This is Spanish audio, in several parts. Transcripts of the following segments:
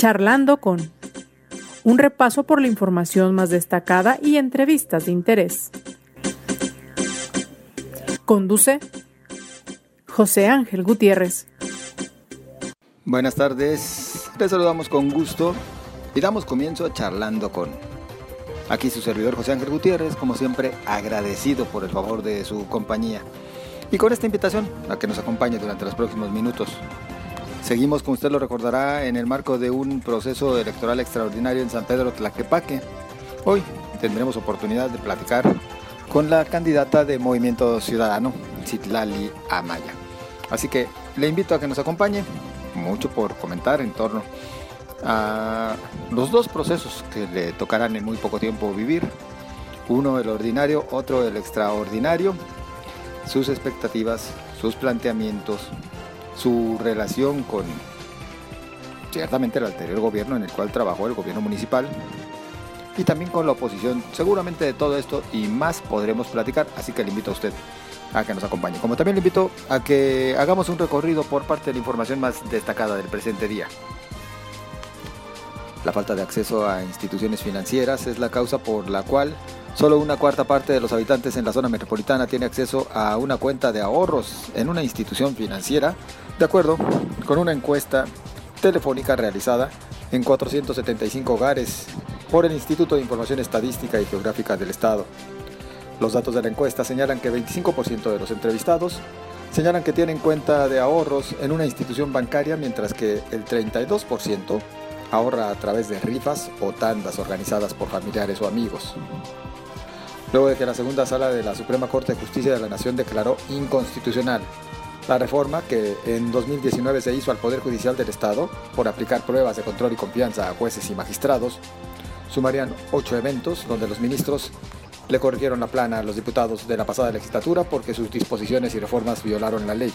Charlando con un repaso por la información más destacada y entrevistas de interés. Conduce José Ángel Gutiérrez. Buenas tardes, les saludamos con gusto y damos comienzo a Charlando con. Aquí su servidor José Ángel Gutiérrez, como siempre agradecido por el favor de su compañía y con esta invitación a que nos acompañe durante los próximos minutos. Seguimos, como usted lo recordará, en el marco de un proceso electoral extraordinario en San Pedro Tlaquepaque. Hoy tendremos oportunidad de platicar con la candidata de Movimiento Ciudadano, Citlali Amaya. Así que le invito a que nos acompañe, mucho por comentar en torno a los dos procesos que le tocarán en muy poco tiempo vivir. Uno el ordinario, otro el extraordinario. Sus expectativas, sus planteamientos, su relación con ciertamente el anterior gobierno en el cual trabajó el gobierno municipal y también con la oposición. Seguramente de todo esto y más podremos platicar, así que le invito a usted a que nos acompañe. Como también le invito a que hagamos un recorrido por parte de la información más destacada del presente día. La falta de acceso a instituciones financieras es la causa por la cual Solo una cuarta parte de los habitantes en la zona metropolitana tiene acceso a una cuenta de ahorros en una institución financiera, de acuerdo con una encuesta telefónica realizada en 475 hogares por el Instituto de Información Estadística y Geográfica del Estado. Los datos de la encuesta señalan que 25% de los entrevistados señalan que tienen cuenta de ahorros en una institución bancaria, mientras que el 32% ahorra a través de rifas o tandas organizadas por familiares o amigos luego de que la segunda sala de la Suprema Corte de Justicia de la Nación declaró inconstitucional la reforma que en 2019 se hizo al Poder Judicial del Estado por aplicar pruebas de control y confianza a jueces y magistrados, sumarían ocho eventos donde los ministros le corrigieron la plana a los diputados de la pasada legislatura porque sus disposiciones y reformas violaron la ley.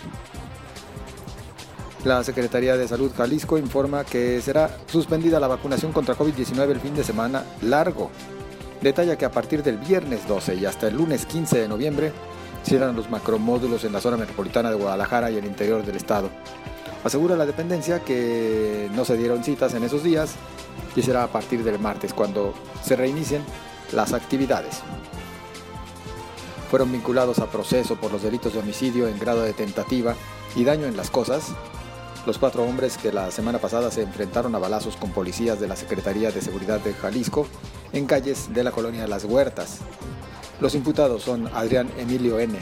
La Secretaría de Salud Jalisco informa que será suspendida la vacunación contra COVID-19 el fin de semana largo detalla que a partir del viernes 12 y hasta el lunes 15 de noviembre cierran los macromódulos en la zona metropolitana de Guadalajara y el interior del estado. Asegura la dependencia que no se dieron citas en esos días y será a partir del martes cuando se reinicien las actividades. Fueron vinculados a proceso por los delitos de homicidio en grado de tentativa y daño en las cosas los cuatro hombres que la semana pasada se enfrentaron a balazos con policías de la Secretaría de Seguridad de Jalisco en calles de la colonia Las Huertas. Los imputados son Adrián Emilio N.,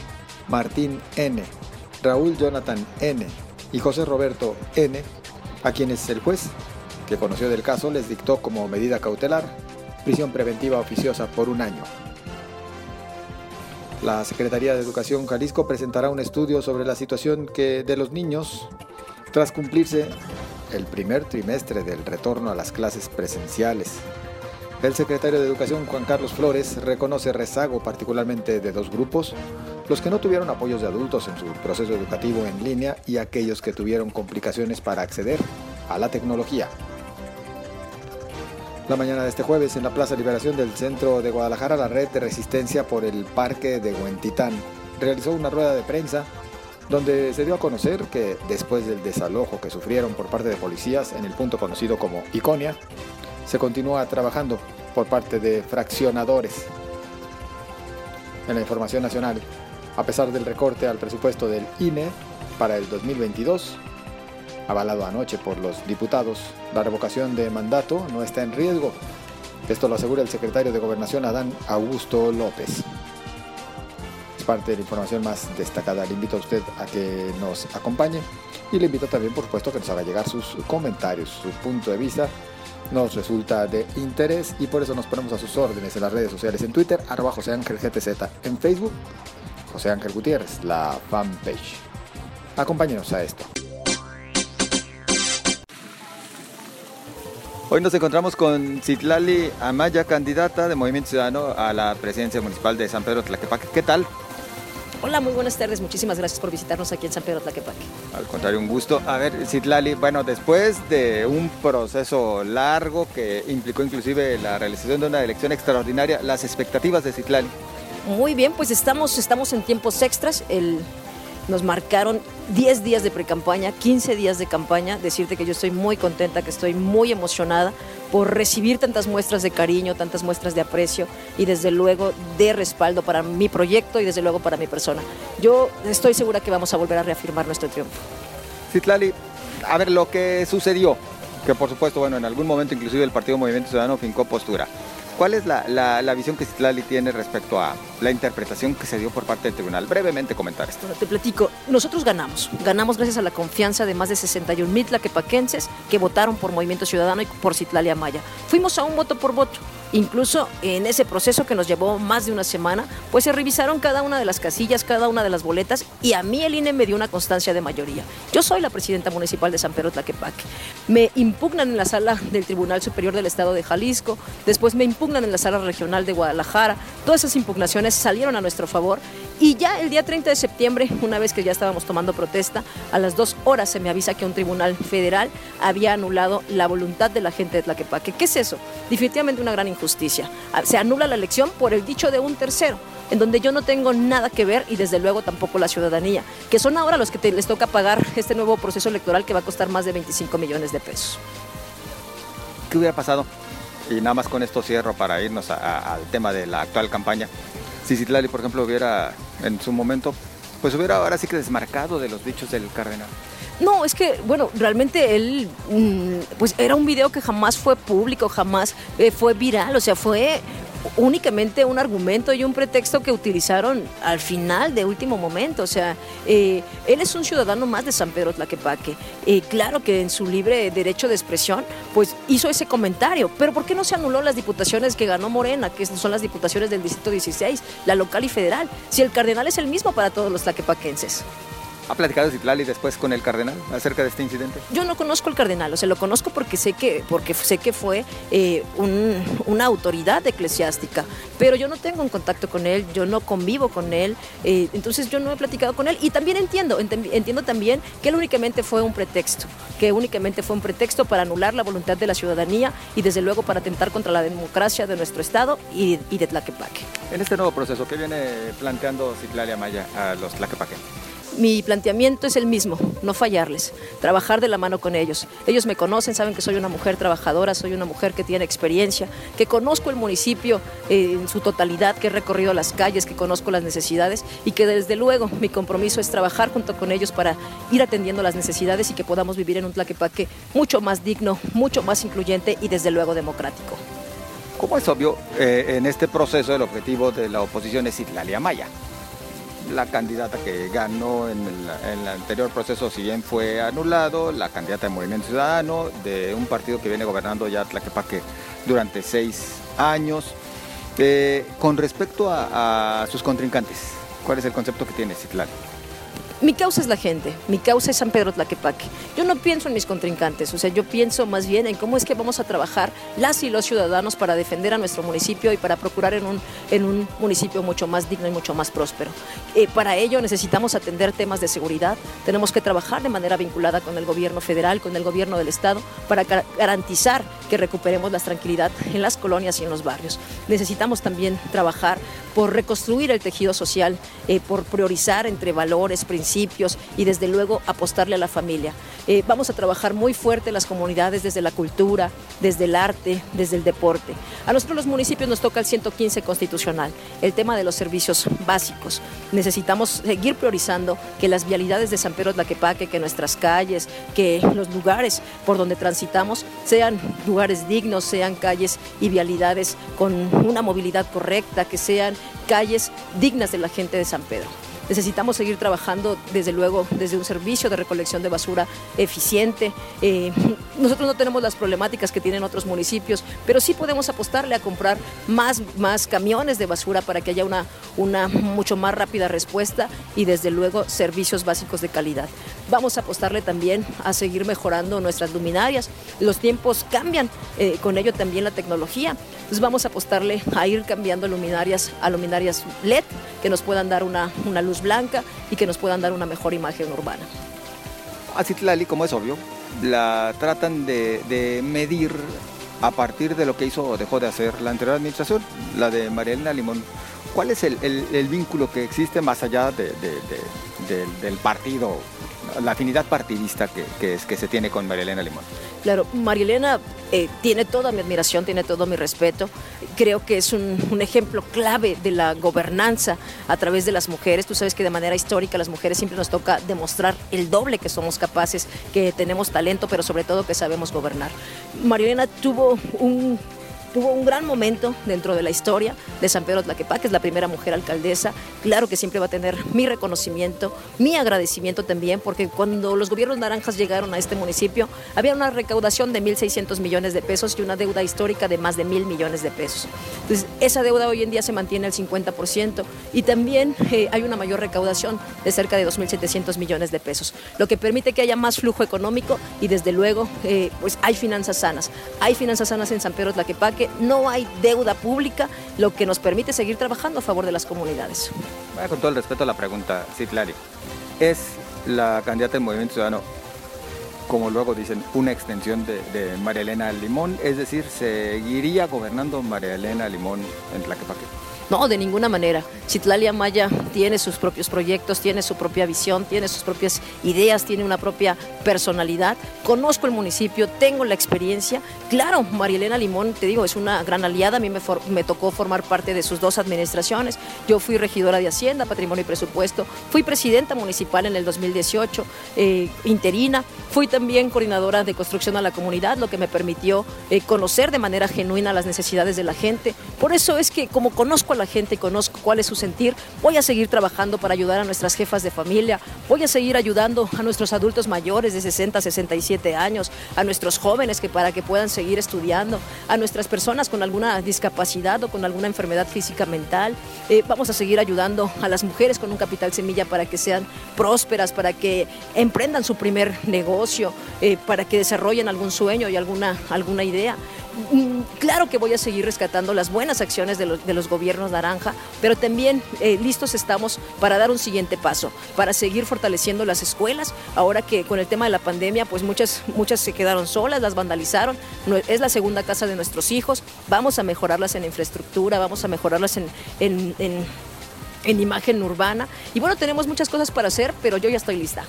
Martín N., Raúl Jonathan N. y José Roberto N., a quienes el juez, que conoció del caso, les dictó como medida cautelar prisión preventiva oficiosa por un año. La Secretaría de Educación Jalisco presentará un estudio sobre la situación que de los niños tras cumplirse el primer trimestre del retorno a las clases presenciales. El secretario de Educación Juan Carlos Flores reconoce rezago particularmente de dos grupos, los que no tuvieron apoyos de adultos en su proceso educativo en línea y aquellos que tuvieron complicaciones para acceder a la tecnología. La mañana de este jueves, en la Plaza Liberación del centro de Guadalajara, la red de resistencia por el Parque de Huentitán realizó una rueda de prensa donde se dio a conocer que después del desalojo que sufrieron por parte de policías en el punto conocido como Iconia, se continúa trabajando por parte de fraccionadores. En la información nacional, a pesar del recorte al presupuesto del INE para el 2022, avalado anoche por los diputados, la revocación de mandato no está en riesgo. Esto lo asegura el secretario de Gobernación Adán Augusto López parte de la información más destacada. Le invito a usted a que nos acompañe y le invito también, por supuesto, que nos haga llegar sus comentarios, su punto de vista. Nos resulta de interés y por eso nos ponemos a sus órdenes en las redes sociales, en Twitter, arroba José Ángel GTZ, en Facebook, José Ángel Gutiérrez, la fanpage. Acompáñenos a esto. Hoy nos encontramos con Citlali Amaya, candidata de Movimiento Ciudadano a la presidencia municipal de San Pedro Tlaquepaque. ¿Qué tal? Hola, muy buenas tardes. Muchísimas gracias por visitarnos aquí en San Pedro Tlaquepaque. Al contrario, un gusto. A ver, Citlali, bueno, después de un proceso largo que implicó inclusive la realización de una elección extraordinaria, las expectativas de Citlali. Muy bien, pues estamos, estamos en tiempos extras. El, nos marcaron 10 días de pre-campaña, 15 días de campaña, decirte que yo estoy muy contenta, que estoy muy emocionada por recibir tantas muestras de cariño, tantas muestras de aprecio y desde luego de respaldo para mi proyecto y desde luego para mi persona. Yo estoy segura que vamos a volver a reafirmar nuestro triunfo. Citlali, a ver lo que sucedió, que por supuesto, bueno, en algún momento inclusive el Partido Movimiento Ciudadano fincó postura. ¿Cuál es la, la, visión que Citlali tiene respecto a la interpretación que se dio por parte del tribunal? Brevemente comentar esto. te platico. Nosotros ganamos. Ganamos gracias a la confianza de más de 61 mil tlaquepaquenses que votaron por Movimiento Ciudadano y por Citlali Amaya. Fuimos a un voto por voto. Incluso en ese proceso que nos llevó más de una semana, pues se revisaron cada una de las casillas, cada una de las boletas y a mí el INE me dio una constancia de mayoría. Yo soy la presidenta municipal de San Pedro Tlaquepaque. Me impugnan en la sala del Tribunal Superior del Estado de Jalisco, después me impugnan en la sala regional de Guadalajara. Todas esas impugnaciones salieron a nuestro favor y ya el día 30 de septiembre, una vez que ya estábamos tomando protesta, a las dos horas se me avisa que un tribunal federal había anulado la voluntad de la gente de Tlaquepaque. ¿Qué es eso? Definitivamente una gran injusticia. Ah, se anula la elección por el dicho de un tercero en donde yo no tengo nada que ver y desde luego tampoco la ciudadanía, que son ahora los que les toca pagar este nuevo proceso electoral que va a costar más de 25 millones de pesos. ¿Qué hubiera pasado? Y nada más con esto cierro para irnos al tema de la actual campaña si Citlali, por ejemplo, hubiera en su momento, pues hubiera ahora sí que desmarcado de los dichos del cardenal. No, es que, bueno, realmente él, mm, pues era un video que jamás fue público, jamás eh, fue viral, o sea, fue únicamente un argumento y un pretexto que utilizaron al final de último momento. O sea, eh, él es un ciudadano más de San Pedro Tlaquepaque. Eh, claro que en su libre derecho de expresión, pues hizo ese comentario. Pero ¿por qué no se anuló las diputaciones que ganó Morena, que son las diputaciones del Distrito 16, la local y federal? Si el cardenal es el mismo para todos los tlaquepaquenses. ¿Ha platicado Citlali después con el cardenal acerca de este incidente? Yo no conozco al cardenal, o sea, lo conozco porque sé que, porque sé que fue eh, una autoridad eclesiástica, pero yo no tengo un contacto con él, yo no convivo con él, eh, entonces yo no he platicado con él y también entiendo, entiendo también que él únicamente fue un pretexto, que únicamente fue un pretexto para anular la voluntad de la ciudadanía y desde luego para atentar contra la democracia de nuestro Estado y, y de Tlaquepaque. En este nuevo proceso, ¿qué viene planteando Citlali Amaya a los Tlaquepaque? Mi planteamiento es el mismo, no fallarles, trabajar de la mano con ellos. Ellos me conocen, saben que soy una mujer trabajadora, soy una mujer que tiene experiencia, que conozco el municipio eh, en su totalidad, que he recorrido las calles, que conozco las necesidades y que desde luego mi compromiso es trabajar junto con ellos para ir atendiendo las necesidades y que podamos vivir en un Tlaquepaque mucho más digno, mucho más incluyente y desde luego democrático. Como es obvio, eh, en este proceso el objetivo de la oposición es Itlalia Maya la candidata que ganó en el, anterior proceso, si bien fue anulado, la candidata de Movimiento Ciudadano, de un partido que viene gobernando ya Tlaquepaque durante seis años. Eh, con respecto a, sus contrincantes, ¿cuál es el concepto que tiene Citlán? Mi causa es la gente, mi causa es San Pedro Tlaquepaque. Yo no pienso en mis contrincantes, o sea, yo pienso más bien en cómo es que vamos a trabajar las y los ciudadanos para defender a nuestro municipio y para procurar en un, en un municipio mucho más digno y mucho más próspero. Eh, para ello necesitamos atender temas de seguridad, tenemos que trabajar de manera vinculada con el gobierno federal, con el gobierno del Estado, para garantizar que recuperemos la tranquilidad en las colonias y en los barrios. Necesitamos también trabajar por reconstruir el tejido social, eh, por priorizar entre valores, principios, y desde luego apostarle a la familia. Eh, vamos a trabajar muy fuerte las comunidades desde la cultura, desde el arte, desde el deporte. A nosotros los municipios nos toca el 115 constitucional, el tema de los servicios básicos. Necesitamos seguir priorizando que las vialidades de San Pedro Tlaquepaque, que nuestras calles, que los lugares por donde transitamos sean lugares dignos, sean calles y vialidades con una movilidad correcta, que sean calles dignas de la gente de San Pedro. Necesitamos seguir trabajando, desde luego, desde un servicio de recolección de basura eficiente. Eh, nosotros no tenemos las problemáticas que tienen otros municipios, pero sí podemos apostarle a comprar más, más camiones de basura para que haya una, una mucho más rápida respuesta y, desde luego, servicios básicos de calidad. Vamos a apostarle también a seguir mejorando nuestras luminarias. Los tiempos cambian, eh, con ello también la tecnología. Entonces vamos a apostarle a ir cambiando luminarias a luminarias LED que nos puedan dar una, una luz blanca y que nos puedan dar una mejor imagen urbana. A Citlali, como es obvio, la tratan de, medir a partir de lo que hizo o dejó de hacer la anterior administración, la de María Elena Limón. ¿Cuál es el, vínculo que existe más allá del partido, la afinidad partidista que, es, que se tiene con María Elena Limón? Claro, María Elena eh, tiene toda mi admiración, tiene todo mi respeto. Creo que es un, un, ejemplo clave de la gobernanza a través de las mujeres. Tú sabes que de manera histórica las mujeres siempre nos toca demostrar el doble que somos capaces, que tenemos talento, pero sobre todo que sabemos gobernar. María Elena tuvo un tuvo un gran momento dentro de la historia de San Pedro Tlaquepaque, es la primera mujer alcaldesa. Claro que siempre va a tener mi reconocimiento, mi agradecimiento también, porque cuando los gobiernos naranjas llegaron a este municipio, había una recaudación de 1.600 millones de pesos y una deuda histórica de más de mil millones de pesos. Entonces, esa deuda hoy en día se mantiene al 50% y también eh, hay una mayor recaudación de cerca de 2.700 millones de pesos, lo que permite que haya más flujo económico y desde luego eh, pues hay finanzas sanas. Hay finanzas sanas en San Pedro Tlaquepaque no hay deuda pública, lo que nos permite seguir trabajando a favor de las comunidades. con todo el respeto a la pregunta, Citlari, ¿es la candidata del Movimiento Ciudadano, como luego dicen, una extensión de, de María Elena Limón? Es decir, ¿seguiría gobernando María Elena Limón en Tlaquepaque? No, de ninguna manera. Citlalia Maya tiene sus propios proyectos, tiene su propia visión, tiene sus propias ideas, tiene una propia personalidad. Conozco el municipio, tengo la experiencia. Claro, Marielena Limón, te digo, es una gran aliada. A mí me, tocó formar parte de sus dos administraciones. Yo fui regidora de Hacienda, Patrimonio y Presupuesto. Fui presidenta municipal en el 2018, eh, interina. Fui también coordinadora de construcción a la comunidad, lo que me permitió eh, conocer de manera genuina las necesidades de la gente. Por eso es que como conozco la gente, conozco cuál es su sentir, voy a seguir trabajando para ayudar a nuestras jefas de familia, voy a seguir ayudando a nuestros adultos mayores de 60 a 67 años, a nuestros jóvenes que para que puedan seguir estudiando, a nuestras personas con alguna discapacidad o con alguna enfermedad física mental. Eh, vamos a seguir ayudando a las mujeres con un capital semilla para que sean prósperas, para que emprendan su primer negocio, eh, para que desarrollen algún sueño y alguna, alguna idea. Mm, claro que voy a seguir rescatando las buenas acciones de los, gobiernos naranja, pero también eh, listos estamos para dar un siguiente paso, para seguir fortaleciendo las escuelas. Ahora que con el tema de la pandemia, pues muchas, muchas se quedaron solas, las vandalizaron. es la segunda casa de nuestros hijos. Vamos a mejorarlas en infraestructura, vamos a mejorarlas en imagen urbana. Y bueno, tenemos muchas cosas para hacer, pero yo ya estoy lista.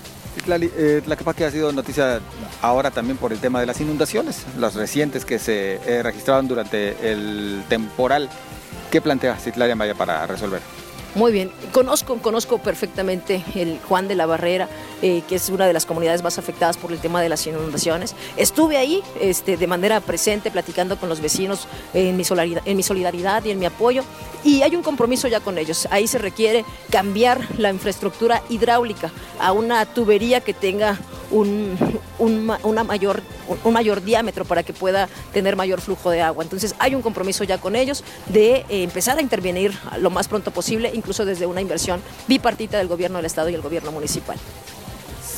La eh, que ha sido noticia ahora también por el tema de las inundaciones, las recientes que se eh, registraron durante el temporal. ¿Qué plantea Citlaria Maya para resolver? Muy bien, conozco, conozco perfectamente el Juan de la Barrera, eh, que es una de las comunidades más afectadas por el tema de las inundaciones. Estuve ahí este, de manera presente, platicando con los vecinos en mi, en mi solidaridad y en mi apoyo, y hay un compromiso ya con ellos. Ahí se requiere cambiar la infraestructura hidráulica a una tubería que tenga un, una mayor, un mayor diámetro para que pueda tener mayor flujo de agua. Entonces hay un compromiso ya con ellos de eh, empezar a intervenir lo más pronto posible, incluso desde una inversión bipartita del gobierno del Estado y el gobierno municipal.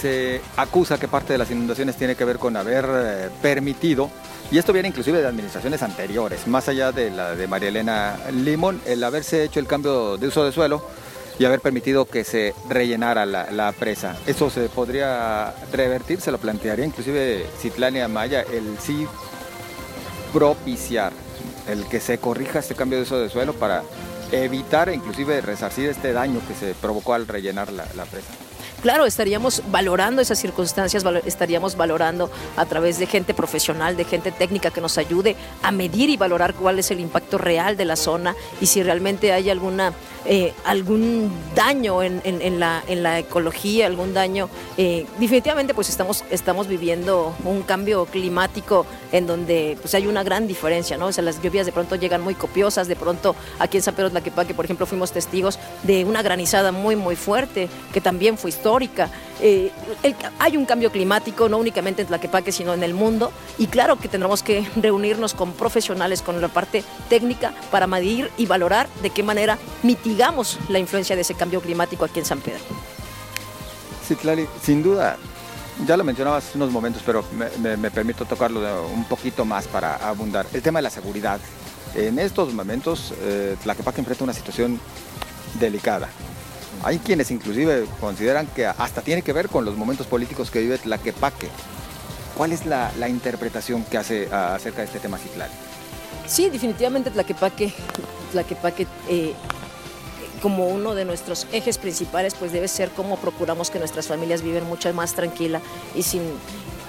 Se acusa que parte de las inundaciones tiene que ver con haber eh, permitido y esto viene inclusive de administraciones anteriores, más allá de la de María Elena Limón, el haberse hecho el cambio de uso de suelo y haber permitido que se rellenara la, presa. ¿Eso se podría revertir? Se lo plantearía inclusive Citlania Maya, el sí propiciar el que se corrija este cambio de uso de suelo para evitar e inclusive resarcir este daño que se provocó al rellenar la presa claro, estaríamos valorando esas circunstancias, estaríamos valorando a través de gente profesional, de gente técnica que nos ayude a medir y valorar cuál es el impacto real de la zona y si realmente hay alguna eh, algún daño en, la, en la ecología, algún daño. Eh, definitivamente pues estamos, estamos viviendo un cambio climático en donde pues hay una gran diferencia, ¿no? O sea, las lluvias de pronto llegan muy copiosas, de pronto aquí en San Pedro Tlaquepaque, por ejemplo, fuimos testigos de una granizada muy, muy fuerte, que también fue histórica. Eh, hay un cambio climático, no únicamente en Tlaquepaque, sino en el mundo, y claro que tendremos que reunirnos con profesionales, con la parte técnica, para medir y valorar de qué manera mitigamos la influencia de ese cambio climático aquí en San Pedro. Sí, Clary, sin duda, ya lo mencionabas unos momentos, pero me, permito tocarlo un poquito más para abundar. El tema de la seguridad. En estos momentos, eh, Tlaquepaque enfrenta una situación delicada. Hay quienes inclusive consideran que hasta tiene que ver con los momentos políticos que vive Tlaquepaque. ¿Cuál es la, interpretación que hace acerca de este tema Ciclal? Sí, definitivamente Tlaquepaque, Tlaquepaque eh, como uno de nuestros ejes principales, pues debe ser cómo procuramos que nuestras familias viven mucho más tranquila y sin,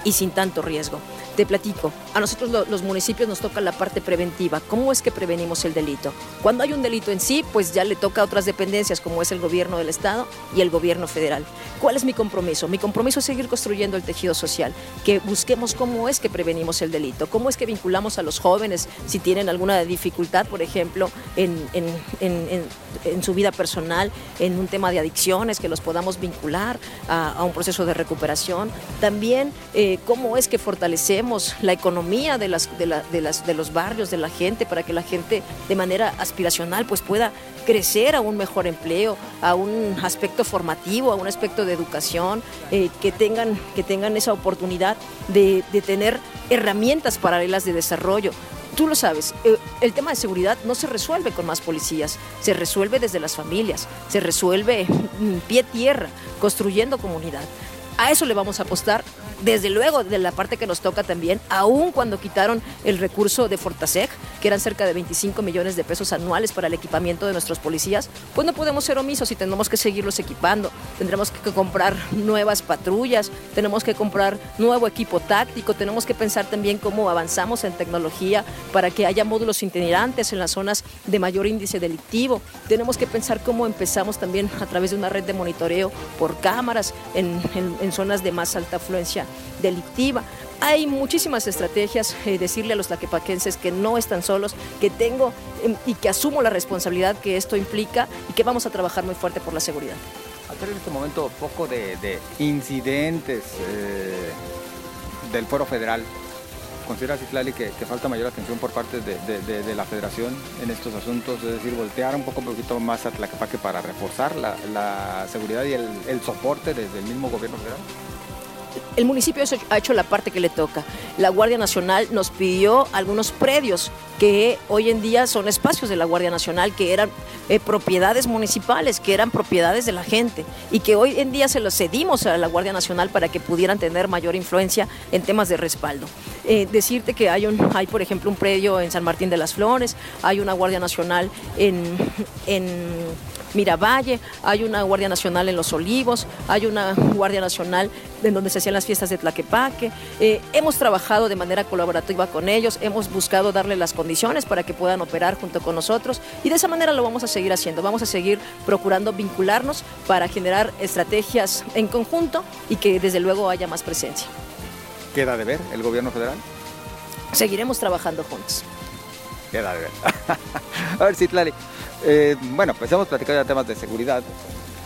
y sin tanto riesgo. Te platico, a nosotros los municipios nos toca la parte preventiva. ¿Cómo es que prevenimos el delito? Cuando hay un delito en sí, pues ya le toca a otras dependencias como es el gobierno del Estado y el gobierno federal. ¿Cuál es mi compromiso? Mi compromiso es seguir construyendo el tejido social, que busquemos cómo es que prevenimos el delito, cómo es que vinculamos a los jóvenes si tienen alguna dificultad, por ejemplo, en, su vida personal, en un tema de adicciones, que los podamos vincular a, un proceso de recuperación. También eh, cómo es que fortalecemos la economía de, las, de, las, de los barrios, de la gente, para que la gente de manera aspiracional pues pueda crecer a un mejor empleo, a un aspecto formativo, a un aspecto de educación, eh, que, tengan, que tengan esa oportunidad de, de tener herramientas paralelas de desarrollo tú lo sabes, eh, el tema de seguridad no se resuelve con más policías, se resuelve desde las familias, se resuelve pie tierra, construyendo comunidad. A eso le vamos a apostar desde luego de la parte que nos toca también, aún cuando quitaron el recurso de Fortaseg, que eran cerca de 25 millones de pesos anuales para el equipamiento de nuestros policías, pues no podemos ser omisos y tenemos que seguirlos equipando. Tendremos que comprar nuevas patrullas, tenemos que comprar nuevo equipo táctico, tenemos que pensar también cómo avanzamos en tecnología para que haya módulos itinerantes en las zonas de mayor índice delictivo. Tenemos que pensar cómo empezamos también a través de una red de monitoreo por cámaras en, en zonas de más alta afluencia delictiva. Hay muchísimas estrategias, eh, decirle a los laquepaquenses que no están solos, que tengo em, y que asumo la responsabilidad que esto implica y que vamos a trabajar muy fuerte por la seguridad. Hacer en este momento poco de, incidentes eh, del foro federal. ¿Considera Citlali que, que, falta mayor atención por parte de, la federación en estos asuntos? Es decir, voltear un poco, un poquito más a Tlaquepaque para reforzar la, seguridad y el, el soporte desde el mismo gobierno federal? El municipio ha hecho la parte que le toca. La Guardia Nacional nos pidió algunos predios que hoy en día son espacios de la Guardia Nacional, que eran eh, propiedades municipales, que eran propiedades de la gente y que hoy en día se los cedimos a la Guardia Nacional para que pudieran tener mayor influencia en temas de respaldo. Eh, decirte que hay, un, hay, por ejemplo, un predio en San Martín de las Flores, hay una Guardia Nacional en, en Miravalle, hay una Guardia Nacional en Los Olivos, hay una Guardia Nacional en donde se hacían las fiestas de Tlaquepaque. Eh, hemos trabajado de manera colaborativa con ellos, hemos buscado darle las condiciones para que puedan operar junto con nosotros y de esa manera lo vamos a seguir haciendo. Vamos a seguir procurando vincularnos para generar estrategias en conjunto y que desde luego haya más presencia. ¿Queda de ver el gobierno federal? Seguiremos trabajando juntos. Queda de ver. a ver, Citlali. Eh, bueno, pues hemos platicado ya temas de seguridad.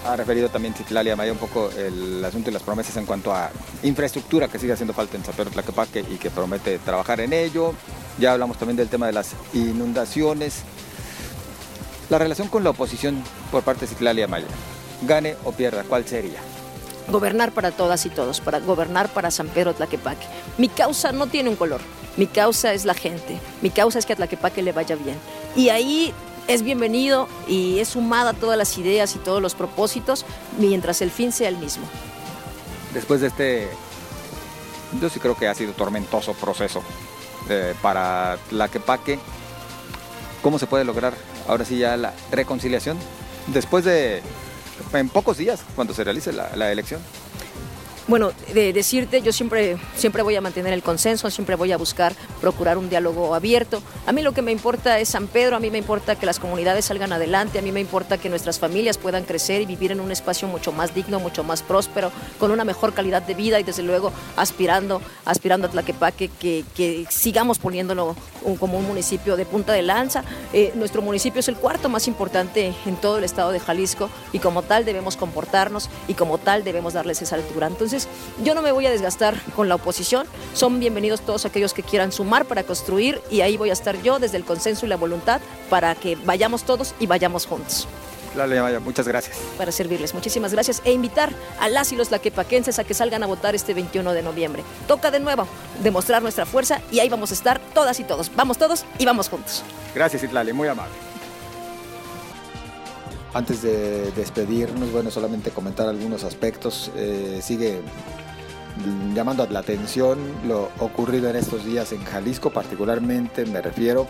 Ha referido también Citlali Maya un poco el asunto y las promesas en cuanto a infraestructura que sigue haciendo falta en San Pedro Tlaquepaque y que promete trabajar en ello. Ya hablamos también del tema de las inundaciones. La relación con la oposición por parte de Citlali Maya, gane o pierda, ¿cuál sería? Gobernar para todas y todos, para gobernar para San Pedro Tlaquepaque. Mi causa no tiene un color, mi causa es la gente, mi causa es que a Tlaquepaque le vaya bien. Y ahí es bienvenido y es sumada todas las ideas y todos los propósitos mientras el fin sea el mismo. Después de este, yo sí creo que ha sido tormentoso proceso eh, para Tlaquepaque, ¿cómo se puede lograr ahora sí ya la reconciliación después de, en pocos días, cuando se realice la elección? bueno, de decirte, yo siempre, siempre voy a mantener el consenso, siempre voy a buscar procurar un diálogo abierto. A mí lo que me importa es San Pedro, a mí me importa que las comunidades salgan adelante, a mí me importa que nuestras familias puedan crecer y vivir en un espacio mucho más digno, mucho más próspero, con una mejor calidad de vida y desde luego aspirando, aspirando a Tlaquepaque que, que sigamos poniéndolo como un municipio de punta de lanza. Eh, nuestro municipio es el cuarto más importante en todo el estado de Jalisco y como tal debemos comportarnos y como tal debemos darles esa altura. Entonces, yo no me voy a desgastar con la oposición. Son bienvenidos todos aquellos que quieran sumar para construir y ahí voy a estar yo desde el consenso y la voluntad para que vayamos todos y vayamos juntos. Claro, muchas gracias. Para servirles, muchísimas gracias. E invitar a las y los laquepaquenses a que salgan a votar este 21 de noviembre. Toca de nuevo demostrar nuestra fuerza y ahí vamos a estar todas y todos. Vamos todos y vamos juntos. Gracias, Itlali, muy amable. Antes de despedirnos, bueno, solamente comentar algunos aspectos. Eh, sigue llamando la atención lo ocurrido en estos días en Jalisco, particularmente me refiero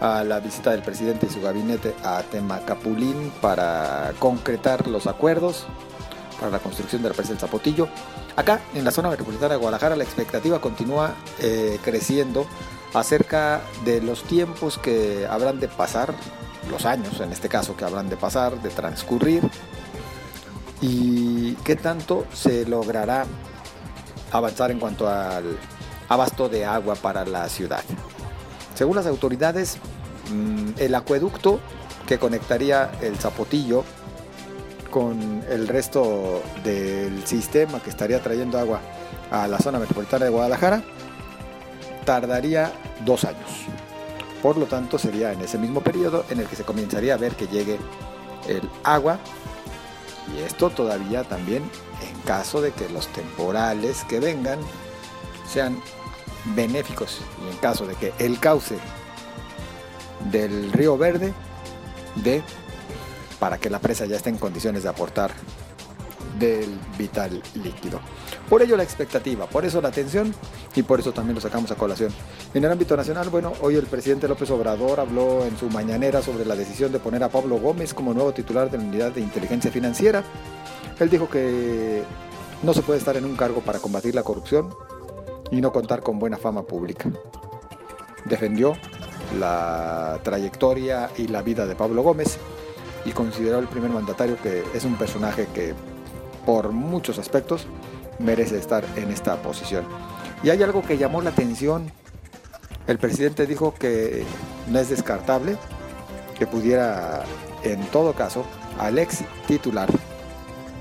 a la visita del presidente y su gabinete a Temacapulín para concretar los acuerdos para la construcción de la presa del Zapotillo. Acá, en la zona metropolitana de Guadalajara, la expectativa continúa eh, creciendo acerca de los tiempos que habrán de pasar, los años en este caso que habrán de pasar, de transcurrir, y qué tanto se logrará avanzar en cuanto al abasto de agua para la ciudad. Según las autoridades, mm, el acueducto que conectaría el Zapotillo con el resto del sistema que estaría trayendo agua a la zona metropolitana de Guadalajara tardaría dos años. Por lo tanto, sería en ese mismo periodo en el que se comenzaría a ver que llegue el agua. Y esto todavía también en caso de que los temporales que vengan sean benéficos y en caso de que el cauce del río Verde dé para que la presa ya esté en condiciones de aportar del vital líquido. Por ello la expectativa, por eso la atención y por eso también lo sacamos a colación. En el ámbito nacional, bueno, hoy el presidente López Obrador habló en su mañanera sobre la decisión de poner a Pablo Gómez como nuevo titular de la Unidad de Inteligencia Financiera. Él dijo que no se puede estar en un cargo para combatir la corrupción y no contar con buena fama pública. Defendió la trayectoria y la vida de Pablo Gómez y consideró el primer mandatario que es un personaje que por muchos aspectos merece estar en esta posición. Y hay algo que llamó la atención. El presidente dijo que no es descartable que pudiera, en todo caso, al ex titular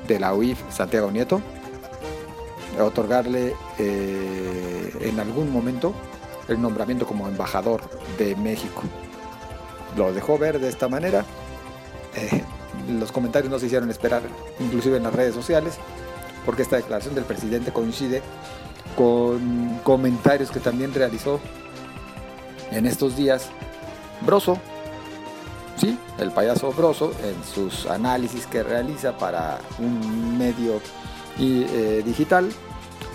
de la UIF, Santiago Nieto, otorgarle eh, en algún momento el nombramiento como embajador de México. Lo dejó ver de esta manera. Eh, los comentarios no se hicieron esperar, inclusive en las redes sociales, porque esta declaración del presidente coincide con comentarios que también realizó en estos días Broso, sí, el payaso Broso, en sus análisis que realiza para un medio eh, digital,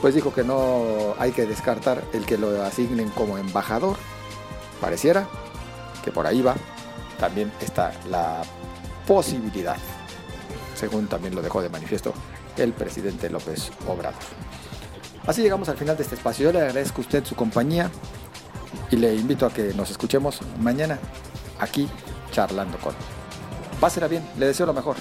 pues dijo que no hay que descartar el que lo asignen como embajador. Pareciera que por ahí va. También está la posibilidad, según también lo dejó de manifiesto el presidente López Obrador. Así llegamos al final de este espacio. Yo le agradezco a usted su compañía y le invito a que nos escuchemos mañana aquí charlando con. Pásela bien, le deseo lo mejor.